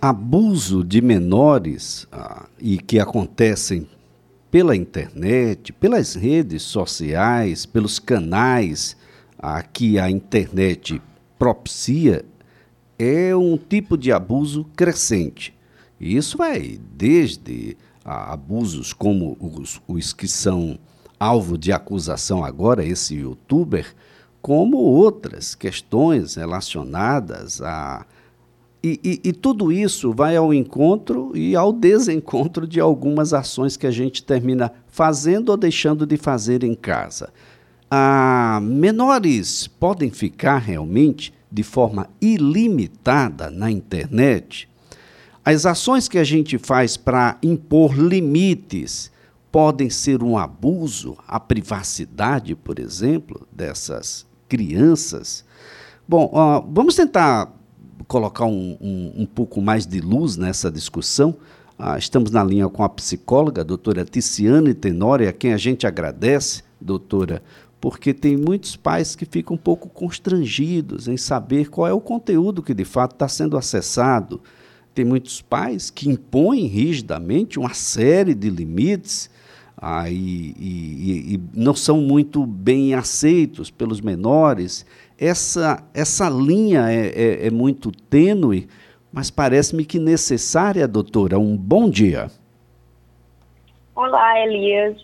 abuso de menores ah, e que acontecem pela internet, pelas redes sociais, pelos canais a que a internet propicia, é um tipo de abuso crescente. Isso vai desde ah, abusos como os, os que são alvo de acusação agora, esse youtuber, como outras questões relacionadas a e, e, e, tudo isso vai ao encontro e ao desencontro de algumas ações que a gente termina fazendo ou deixando de fazer em casa. Ah, menores podem ficar realmente de forma ilimitada na internet. As ações que a gente faz para impor limites podem ser um abuso à privacidade, por exemplo, dessas crianças. Bom, ah, vamos tentar colocar um, um, um pouco mais de luz nessa discussão. Ah, estamos na linha com a psicóloga, a doutora Ticiane Tenório, a quem a gente agradece, doutora, porque tem muitos pais que ficam um pouco constrangidos em saber qual é o conteúdo que de fato está sendo acessado. Tem muitos pais que impõem rigidamente uma série de limites ah, e, e, e não são muito bem aceitos pelos menores essa, essa linha é, é, é muito tênue, mas parece-me que necessária, doutora. Um bom dia. Olá, Elias.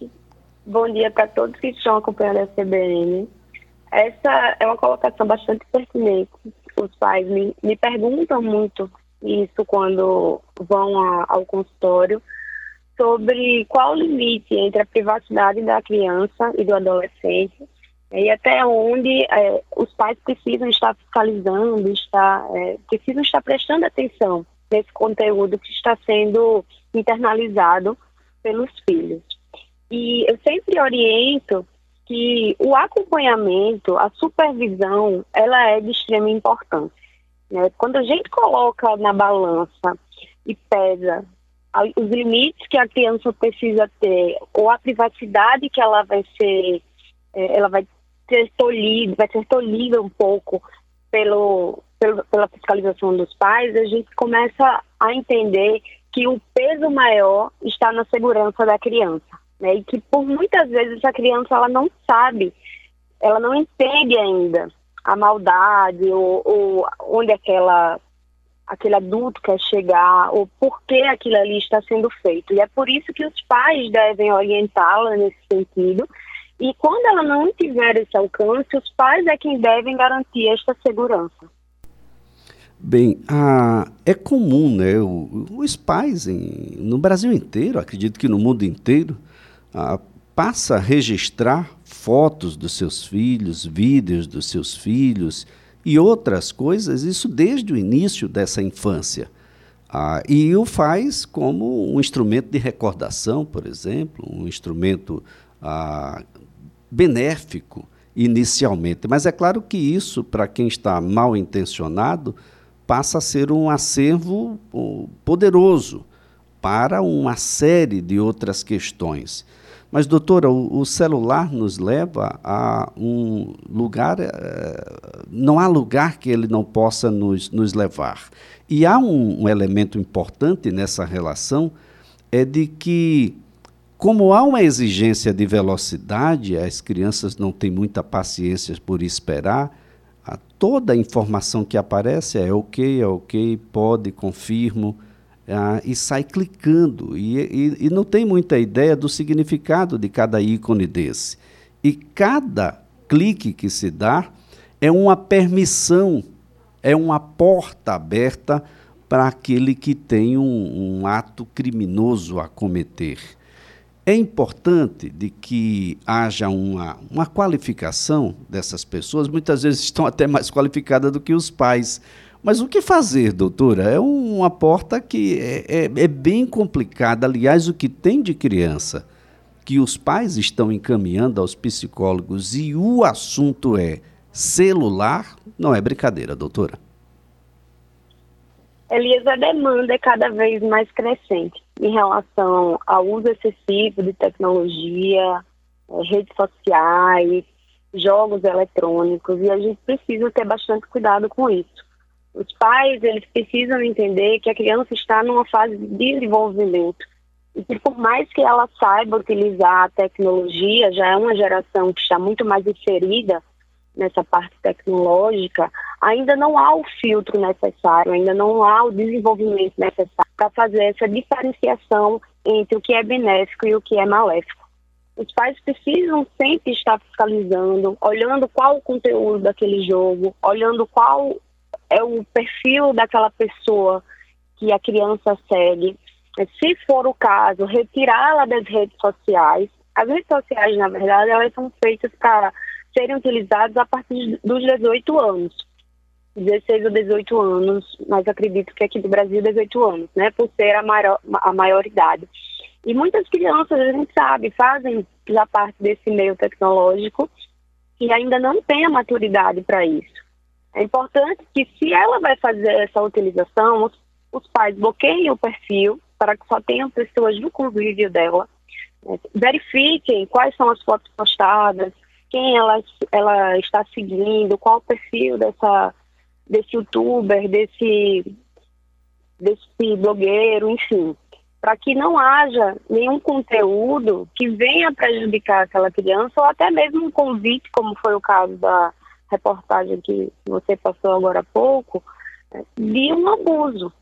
Bom dia para todos que estão acompanhando a CBN. Essa é uma colocação bastante pertinente. Os pais me, me perguntam muito isso quando vão a, ao consultório sobre qual o limite entre a privacidade da criança e do adolescente e até onde é, os pais precisam estar fiscalizando, estar, é, precisam estar prestando atenção nesse conteúdo que está sendo internalizado pelos filhos. E eu sempre oriento que o acompanhamento, a supervisão, ela é de extrema importância. Né? Quando a gente coloca na balança e pesa os limites que a criança precisa ter ou a privacidade que ela vai ser, é, ela vai ser tolhido, vai ser tolhida um pouco pelo, pelo, pela fiscalização dos pais, a gente começa a entender que o peso maior está na segurança da criança, né? E que por muitas vezes a criança ela não sabe, ela não entende ainda a maldade ou, ou onde aquela aquele adulto quer chegar ou por que aquilo ali está sendo feito. E é por isso que os pais devem orientá-la nesse sentido e quando ela não tiver esse alcance, os pais é quem devem garantir esta segurança. Bem, é comum, né? O, os pais em, no Brasil inteiro, acredito que no mundo inteiro, ah, passa a registrar fotos dos seus filhos, vídeos dos seus filhos e outras coisas, isso desde o início dessa infância. Ah, e o faz como um instrumento de recordação, por exemplo, um instrumento ah, benéfico inicialmente. Mas é claro que isso, para quem está mal intencionado, passa a ser um acervo poderoso para uma série de outras questões. Mas, doutora, o, celular nos leva a um lugar, eh, não há lugar que ele não possa nos, nos levar. E há um, um elemento importante nessa relação, é de que como há uma exigência de velocidade, as crianças não têm muita paciência por esperar, a toda a informação que aparece é ok, é ok, pode, confirmo, ah, e sai clicando. E, e, e não tem muita ideia do significado de cada ícone desse. E cada clique que se dá é uma permissão, é uma porta aberta para aquele que tem um, um ato criminoso a cometer. É importante de que haja uma, uma qualificação dessas pessoas, muitas vezes estão até mais qualificadas do que os pais. Mas o que fazer, doutora? É uma porta que é, é, é bem complicada. Aliás, o que tem de criança que os pais estão encaminhando aos psicólogos e o assunto é celular, não é brincadeira, doutora. Elias, a demanda é cada vez mais crescente em relação ao uso excessivo de tecnologia, eh, redes sociais, jogos eletrônicos, e a gente precisa ter bastante cuidado com isso. Os pais, eles precisam entender que a criança está numa fase de desenvolvimento. E que por mais que ela saiba utilizar a tecnologia, já é uma geração que está muito mais inserida nessa parte tecnológica, ainda não há o filtro necessário, ainda não há o desenvolvimento necessário para fazer essa diferenciação entre o que é benéfico e o que é maléfico. Os pais precisam sempre estar fiscalizando, olhando qual o conteúdo daquele jogo, olhando qual é o perfil daquela pessoa que a criança segue. Se for o caso, retirá-la das redes sociais. As redes sociais, na verdade, elas são feitas para serem utilizadas a partir dos 18 anos. 16 ou 18 anos, mas acredito que aqui do Brasil 18 anos, né, por ser a maior, a maioridade. E muitas crianças, a gente sabe, fazem já parte desse meio tecnológico e ainda não têm a maturidade para isso. É importante que, se ela vai fazer essa utilização, os, os pais bloqueiem o perfil para que só tenham pessoas no convívio dela, né? verifiquem quais são as fotos postadas, quem ela, ela está seguindo, qual o perfil dessa, desse youtuber, desse, desse blogueiro, enfim para que não haja nenhum conteúdo que venha prejudicar aquela criança ou até mesmo um convite, como foi o caso da reportagem que você passou agora há pouco, de um abuso.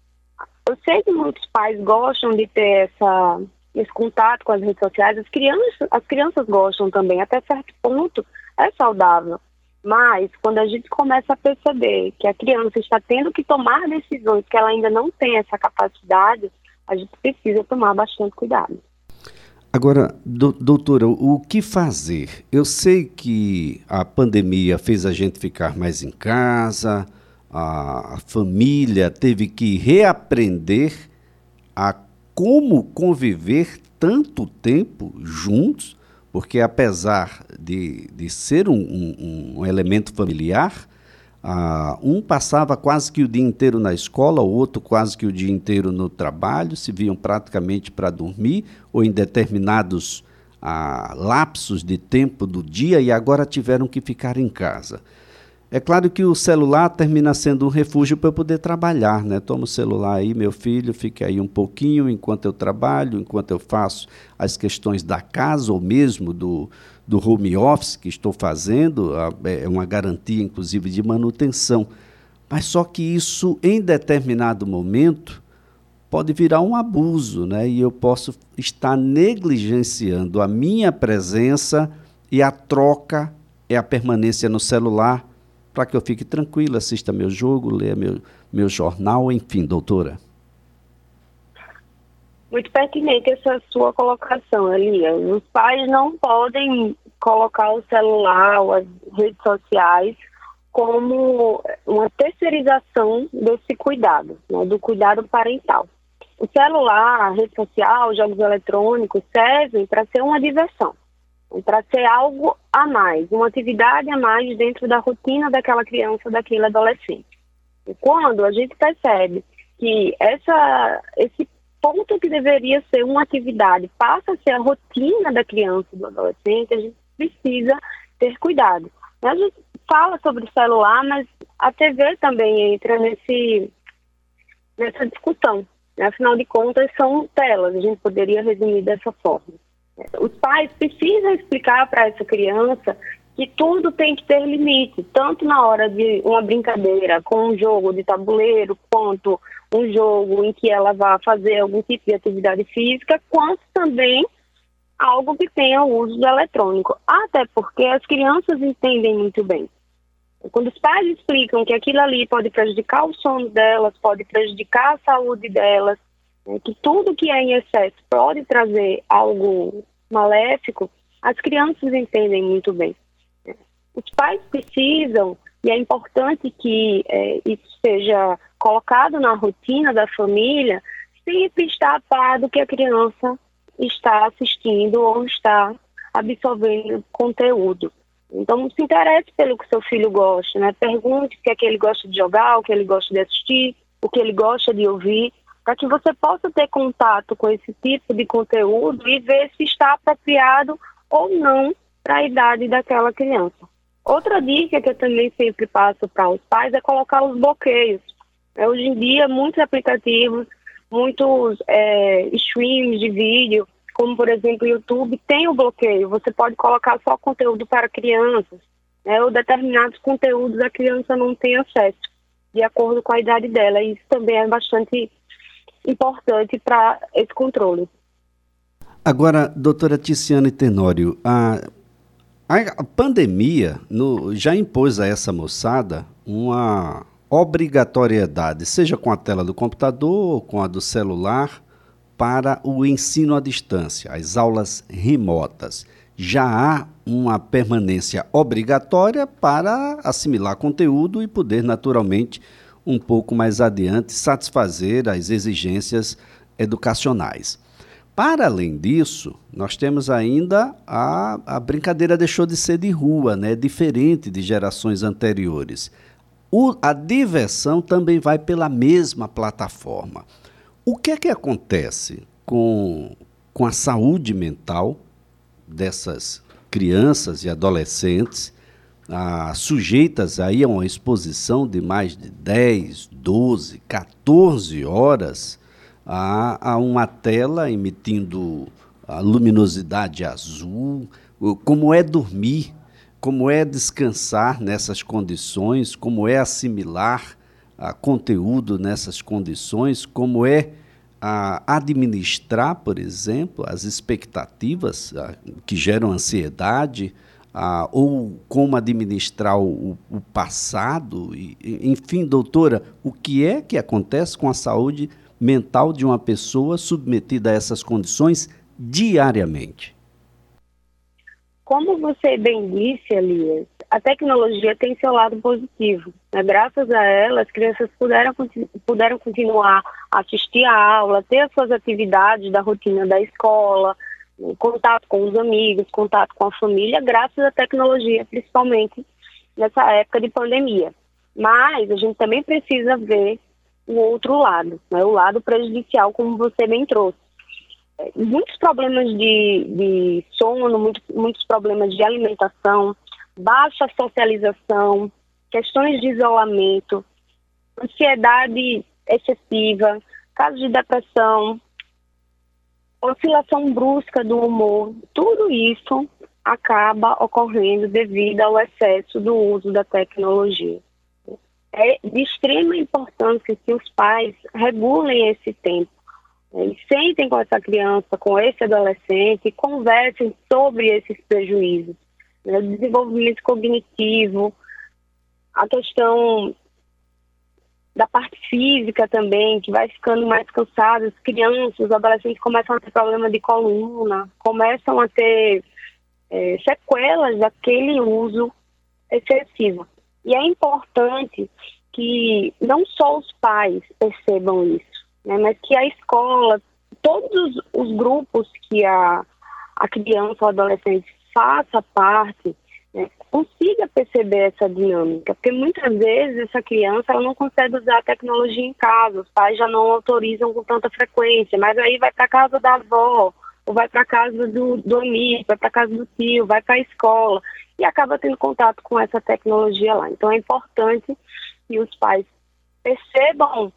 Eu sei que muitos pais gostam de ter essa, esse contato com as redes sociais, as crianças, as crianças gostam também, até certo ponto é saudável. Mas quando a gente começa a perceber que a criança está tendo que tomar decisões que ela ainda não tem essa capacidade, a gente precisa tomar bastante cuidado. Agora, do, doutora, o que fazer? Eu sei que a pandemia fez a gente ficar mais em casa, a família teve que reaprender a como conviver tanto tempo juntos, porque apesar de, de ser um, um, um elemento familiar, ah, um passava quase que o dia inteiro na escola, o outro quase que o dia inteiro no trabalho, se viam praticamente para dormir ou em determinados ah, lapsos de tempo do dia e agora tiveram que ficar em casa. É claro que o celular termina sendo um refúgio para eu poder trabalhar, né? Toma o celular aí, meu filho, fique aí um pouquinho enquanto eu trabalho, enquanto eu faço as questões da casa ou mesmo do, do home office que estou fazendo, é uma garantia, inclusive, de manutenção. Mas só que isso, em determinado momento, pode virar um abuso, né? E eu posso estar negligenciando a minha presença e a troca é a permanência no celular para que eu fique tranquilo, assista meu jogo, leia meu, meu jornal, enfim, doutora. Muito pertinente essa sua colocação, Elias. Os pais não podem colocar o celular ou as redes sociais como uma terceirização desse cuidado, né, do cuidado parental. O celular, a rede social, jogos eletrônicos servem para ser uma diversão, para ser algo a mais, uma atividade a mais dentro da rotina daquela criança, daquele adolescente. E quando a gente percebe que essa, esse ponto que deveria ser uma atividade passa a ser a rotina da criança do adolescente, a gente precisa ter cuidado. A gente fala sobre celular, mas a TV também entra nesse, nessa discussão. Né? Afinal de contas, são telas, a gente poderia resumir dessa forma. Os pais precisam explicar para essa criança que tudo tem que ter limite, tanto na hora de uma brincadeira com um jogo de tabuleiro, quanto um jogo em que ela vá fazer algum tipo de atividade física, quanto também algo que tenha o uso do eletrônico. Até porque as crianças entendem muito bem. Quando os pais explicam que aquilo ali pode prejudicar o sono delas, pode prejudicar a saúde delas, né, que tudo que é em excesso pode trazer algo maléfico, as crianças entendem muito bem. Os pais precisam, e é importante que é, isso seja colocado na rotina da família, sempre estar a par do que a criança está assistindo ou está absorvendo conteúdo. Então, se interesse pelo que seu filho gosta, né? Pergunte o que é que ele gosta de jogar, o que ele gosta de assistir, o que ele gosta de ouvir, para que você possa ter contato com esse tipo de conteúdo e ver se está apropriado ou não para a idade daquela criança. Outra dica que eu também sempre passo para os pais é colocar os bloqueios. É, hoje em dia, muitos aplicativos, muitos é, streams de vídeo, como por exemplo o YouTube, tem o bloqueio. Você pode colocar só conteúdo para crianças, né, ou determinados conteúdos a criança não tem acesso, de acordo com a idade dela. Isso também é bastante importante para esse controle. Agora, doutora Ticiane Tenório, a, a pandemia no, já impôs a essa moçada uma obrigatoriedade, seja com a tela do computador ou com a do celular, para o ensino à distância, as aulas remotas. Já há uma permanência obrigatória para assimilar conteúdo e poder, naturalmente, um pouco mais adiante, satisfazer as exigências educacionais. Para além disso, nós temos ainda a, a brincadeira deixou de ser de rua, né? diferente de gerações anteriores. O, a diversão também vai pela mesma plataforma. O que é que acontece com, com a saúde mental dessas crianças e adolescentes ah, sujeitas aí a uma exposição de mais de 10, 12, 14 horas a, a uma tela emitindo a luminosidade azul, como é dormir, como é descansar nessas condições, como é assimilar a conteúdo nessas condições, como é a administrar, por exemplo, as expectativas a, que geram ansiedade, a, ou como administrar o, o passado. E, enfim, doutora, o que é que acontece com a saúde mental de uma pessoa submetida a essas condições diariamente? Como você bem disse, Elias, a tecnologia tem seu lado positivo. Né? Graças a ela, as crianças puderam, puderam continuar a assistir a aula, ter as suas atividades da rotina da escola, contato com os amigos, contato com a família, graças à tecnologia, principalmente nessa época de pandemia. Mas a gente também precisa ver o outro lado, né, o lado prejudicial, como você bem trouxe. É, muitos problemas de, de sono, muito, muitos problemas de alimentação, baixa socialização, questões de isolamento, ansiedade excessiva, casos de depressão, oscilação brusca do humor, tudo isso acaba ocorrendo devido ao excesso do uso da tecnologia é de extrema importância que os pais regulem esse tempo. Eles sentem com essa criança, com esse adolescente e conversem sobre esses prejuízos. Né? Desenvolvimento cognitivo, a questão da parte física também, que vai ficando mais cansada, as crianças, os adolescentes começam a ter problema de coluna, começam a ter é, sequelas daquele uso excessivo. E é importante que não só os pais percebam isso, né, mas que a escola, todos os grupos que a, a criança ou adolescente faça parte, consiga perceber essa dinâmica, porque muitas vezes essa criança ela não consegue usar a tecnologia em casa, os pais já não autorizam com tanta frequência, mas aí vai para casa da avó, ou vai para casa do, do amigo, vai para casa do tio, vai para a escola e acaba tendo contato com essa tecnologia lá. Então é importante que os pais percebam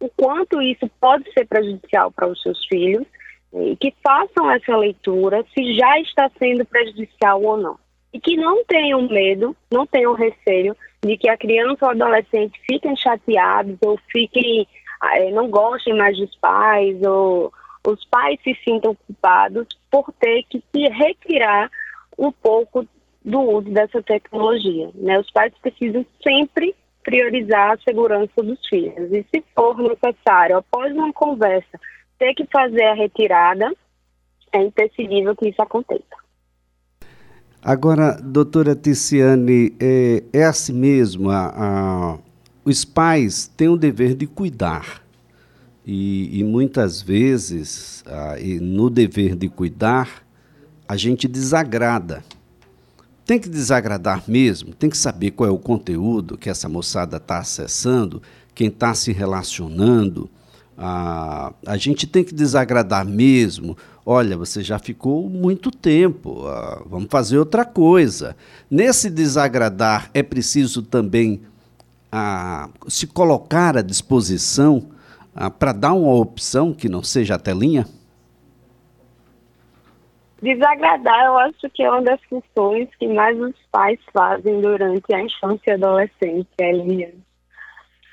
o quanto isso pode ser prejudicial para os seus filhos e que façam essa leitura se já está sendo prejudicial ou não. E que não tenham medo, não tenham receio de que a criança ou adolescente fiquem chateados ou fiquem, é, não gostem mais dos pais ou os pais se sintam culpados por ter que se retirar um pouco do uso dessa tecnologia. Né? Os pais precisam sempre priorizar a segurança dos filhos. E se for necessário, após uma conversa, ter que fazer a retirada, é imprescindível que isso aconteça. Agora, doutora Ticiane, é, é assim mesmo, a, a, os pais têm o dever de cuidar. E, e muitas vezes, a, e no dever de cuidar, a gente desagrada tem que desagradar mesmo, tem que saber qual é o conteúdo que essa moçada está acessando, quem está se relacionando. A, a gente tem que desagradar mesmo. Olha, você já ficou muito tempo, vamos fazer outra coisa. Nesse desagradar, é preciso também a se colocar à disposição para dar uma opção que não seja a telinha? Desagradar, eu acho que é uma das funções que mais os pais fazem durante a infância e adolescência, Elias.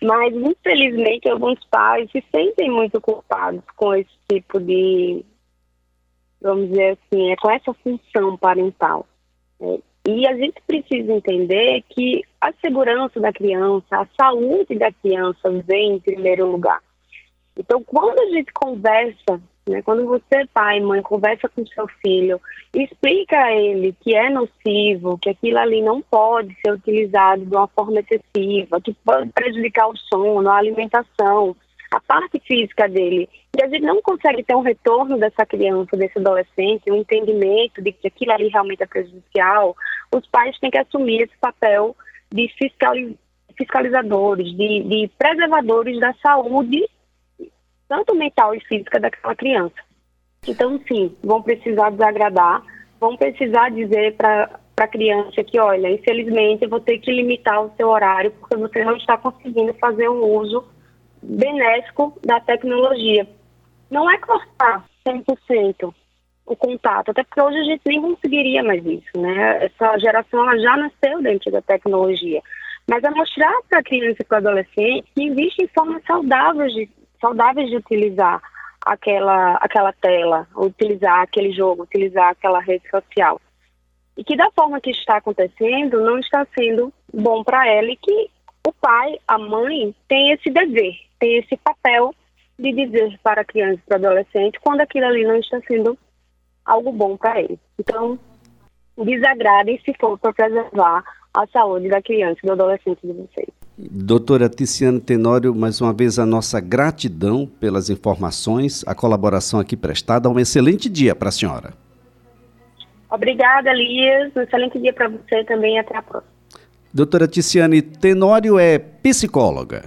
Mas, infelizmente, alguns pais se sentem muito culpados com esse tipo de, vamos dizer assim, é com essa função parental. É, e a gente precisa entender que a segurança da criança, a saúde da criança vem em primeiro lugar. Então, quando a gente conversa né? Quando você, pai, mãe, conversa com seu filho, explica a ele que é nocivo, que aquilo ali não pode ser utilizado de uma forma excessiva, que pode prejudicar o sono, a alimentação, a parte física dele. E a gente não consegue ter um retorno dessa criança, desse adolescente, um entendimento de que aquilo ali realmente é prejudicial. Os pais têm que assumir esse papel de fiscalizadores, de, de preservadores da saúde tanto mental e física daquela criança. Então, sim, vão precisar desagradar, vão precisar dizer para a criança que, olha, infelizmente eu vou ter que limitar o seu horário porque você não está conseguindo fazer um uso benéfico da tecnologia. Não é cortar 100% o contato, até porque hoje a gente nem conseguiria mais isso, né? Essa geração já nasceu dentro da tecnologia. Mas é mostrar para a criança e para o adolescente que existem formas saudáveis de, saudáveis de utilizar aquela, aquela tela, utilizar aquele jogo, utilizar aquela rede social. E que da forma que está acontecendo, não está sendo bom para ela e que o pai, a mãe, tem esse dever, tem esse papel de dizer para a criança e para o adolescente quando aquilo ali não está sendo algo bom para ele. Então, desagradem se for para preservar a saúde da criança e do adolescente de vocês. Doutora Ticiane Tenório, mais uma vez a nossa gratidão pelas informações, a colaboração aqui prestada. Um excelente dia para a senhora. Obrigada, Elias. Um excelente dia para você também. Até a próxima. Doutora Ticiane Tenório é psicóloga.